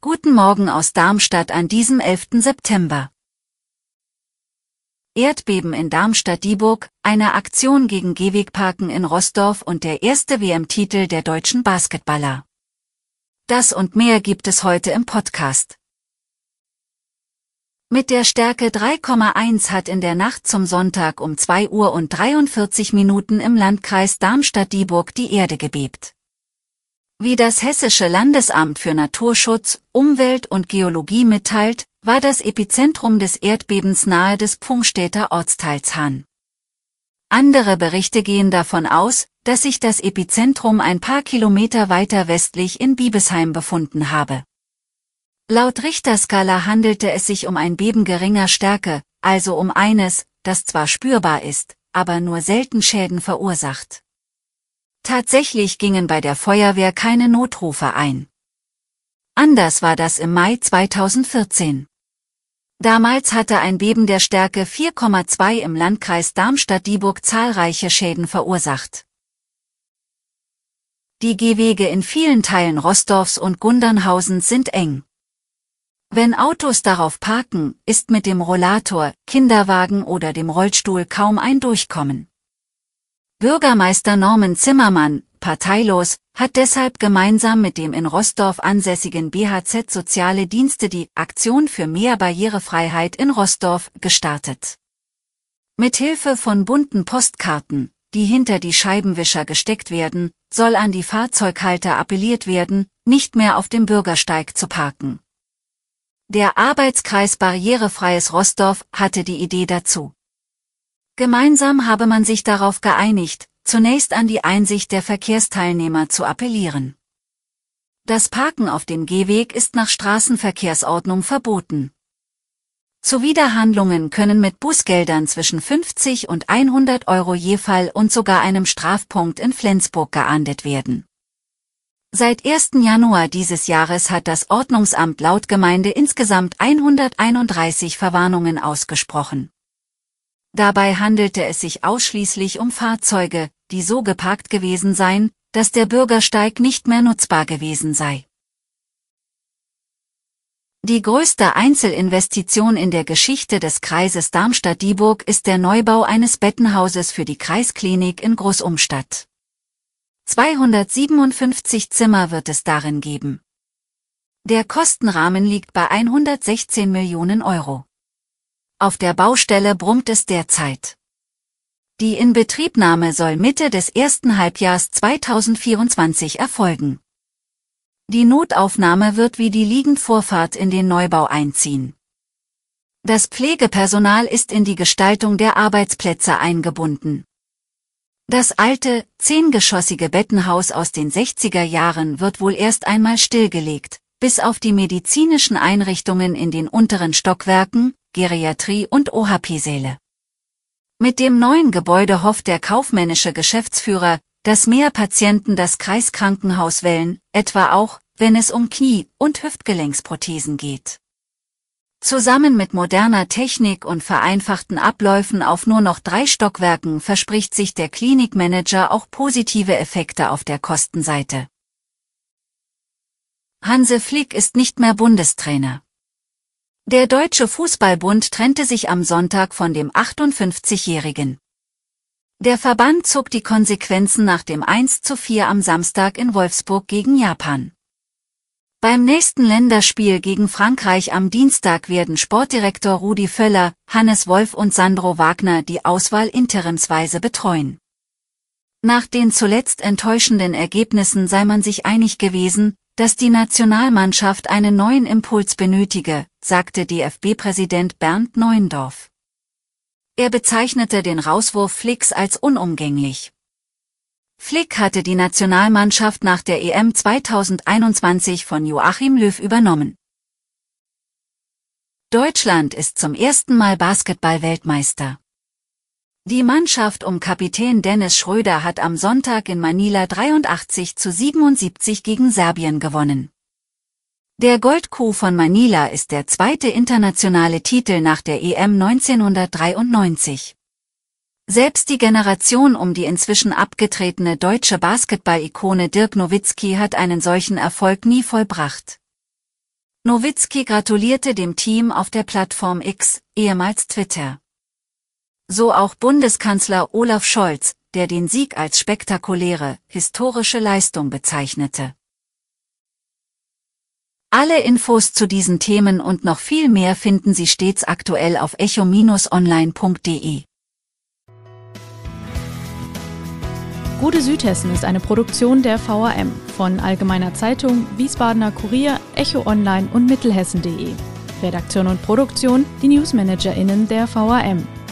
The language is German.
Guten Morgen aus Darmstadt an diesem 11. September. Erdbeben in Darmstadt-Dieburg, eine Aktion gegen Gehwegparken in Rossdorf und der erste WM-Titel der deutschen Basketballer. Das und mehr gibt es heute im Podcast. Mit der Stärke 3,1 hat in der Nacht zum Sonntag um 2 Uhr und 43 Minuten im Landkreis Darmstadt-Dieburg die Erde gebebt. Wie das Hessische Landesamt für Naturschutz, Umwelt und Geologie mitteilt, war das Epizentrum des Erdbebens nahe des Pfungstädter Ortsteils Hahn. Andere Berichte gehen davon aus, dass sich das Epizentrum ein paar Kilometer weiter westlich in Biebesheim befunden habe. Laut Richterskala handelte es sich um ein Beben geringer Stärke, also um eines, das zwar spürbar ist, aber nur selten Schäden verursacht. Tatsächlich gingen bei der Feuerwehr keine Notrufe ein. Anders war das im Mai 2014. Damals hatte ein Beben der Stärke 4,2 im Landkreis Darmstadt-Dieburg zahlreiche Schäden verursacht. Die Gehwege in vielen Teilen Rostorfs und Gundernhausens sind eng. Wenn Autos darauf parken, ist mit dem Rollator, Kinderwagen oder dem Rollstuhl kaum ein Durchkommen. Bürgermeister Norman Zimmermann, parteilos, hat deshalb gemeinsam mit dem in Rossdorf ansässigen BHZ Soziale Dienste die Aktion für mehr Barrierefreiheit in Rossdorf gestartet. Mithilfe von bunten Postkarten, die hinter die Scheibenwischer gesteckt werden, soll an die Fahrzeughalter appelliert werden, nicht mehr auf dem Bürgersteig zu parken. Der Arbeitskreis Barrierefreies Rossdorf hatte die Idee dazu. Gemeinsam habe man sich darauf geeinigt, zunächst an die Einsicht der Verkehrsteilnehmer zu appellieren. Das Parken auf dem Gehweg ist nach Straßenverkehrsordnung verboten. Zuwiderhandlungen können mit Bußgeldern zwischen 50 und 100 Euro je Fall und sogar einem Strafpunkt in Flensburg geahndet werden. Seit 1. Januar dieses Jahres hat das Ordnungsamt laut Gemeinde insgesamt 131 Verwarnungen ausgesprochen. Dabei handelte es sich ausschließlich um Fahrzeuge, die so geparkt gewesen seien, dass der Bürgersteig nicht mehr nutzbar gewesen sei. Die größte Einzelinvestition in der Geschichte des Kreises Darmstadt-Dieburg ist der Neubau eines Bettenhauses für die Kreisklinik in Großumstadt. 257 Zimmer wird es darin geben. Der Kostenrahmen liegt bei 116 Millionen Euro. Auf der Baustelle brummt es derzeit. Die Inbetriebnahme soll Mitte des ersten Halbjahrs 2024 erfolgen. Die Notaufnahme wird wie die Liegendvorfahrt in den Neubau einziehen. Das Pflegepersonal ist in die Gestaltung der Arbeitsplätze eingebunden. Das alte, zehngeschossige Bettenhaus aus den 60er Jahren wird wohl erst einmal stillgelegt, bis auf die medizinischen Einrichtungen in den unteren Stockwerken, Geriatrie und OHP-Säle. Mit dem neuen Gebäude hofft der kaufmännische Geschäftsführer, dass mehr Patienten das Kreiskrankenhaus wählen, etwa auch, wenn es um Knie- und Hüftgelenksprothesen geht. Zusammen mit moderner Technik und vereinfachten Abläufen auf nur noch drei Stockwerken verspricht sich der Klinikmanager auch positive Effekte auf der Kostenseite. Hanse Flick ist nicht mehr Bundestrainer. Der Deutsche Fußballbund trennte sich am Sonntag von dem 58-Jährigen. Der Verband zog die Konsequenzen nach dem 1 zu 4 am Samstag in Wolfsburg gegen Japan. Beim nächsten Länderspiel gegen Frankreich am Dienstag werden Sportdirektor Rudi Völler, Hannes Wolf und Sandro Wagner die Auswahl interimsweise betreuen. Nach den zuletzt enttäuschenden Ergebnissen sei man sich einig gewesen, dass die Nationalmannschaft einen neuen Impuls benötige, sagte DFB-Präsident Bernd Neuendorf. Er bezeichnete den Rauswurf Flicks als unumgänglich. Flick hatte die Nationalmannschaft nach der EM 2021 von Joachim Löw übernommen. Deutschland ist zum ersten Mal Basketball-Weltmeister. Die Mannschaft um Kapitän Dennis Schröder hat am Sonntag in Manila 83 zu 77 gegen Serbien gewonnen. Der Goldkuh von Manila ist der zweite internationale Titel nach der EM 1993. Selbst die Generation um die inzwischen abgetretene deutsche Basketball-Ikone Dirk Nowitzki hat einen solchen Erfolg nie vollbracht. Nowitzki gratulierte dem Team auf der Plattform X, ehemals Twitter. So auch Bundeskanzler Olaf Scholz, der den Sieg als spektakuläre, historische Leistung bezeichnete. Alle Infos zu diesen Themen und noch viel mehr finden Sie stets aktuell auf echo-online.de. Gute Südhessen ist eine Produktion der VRM von Allgemeiner Zeitung, Wiesbadener Kurier, Echo Online und Mittelhessen.de. Redaktion und Produktion die NewsmanagerInnen der VRM.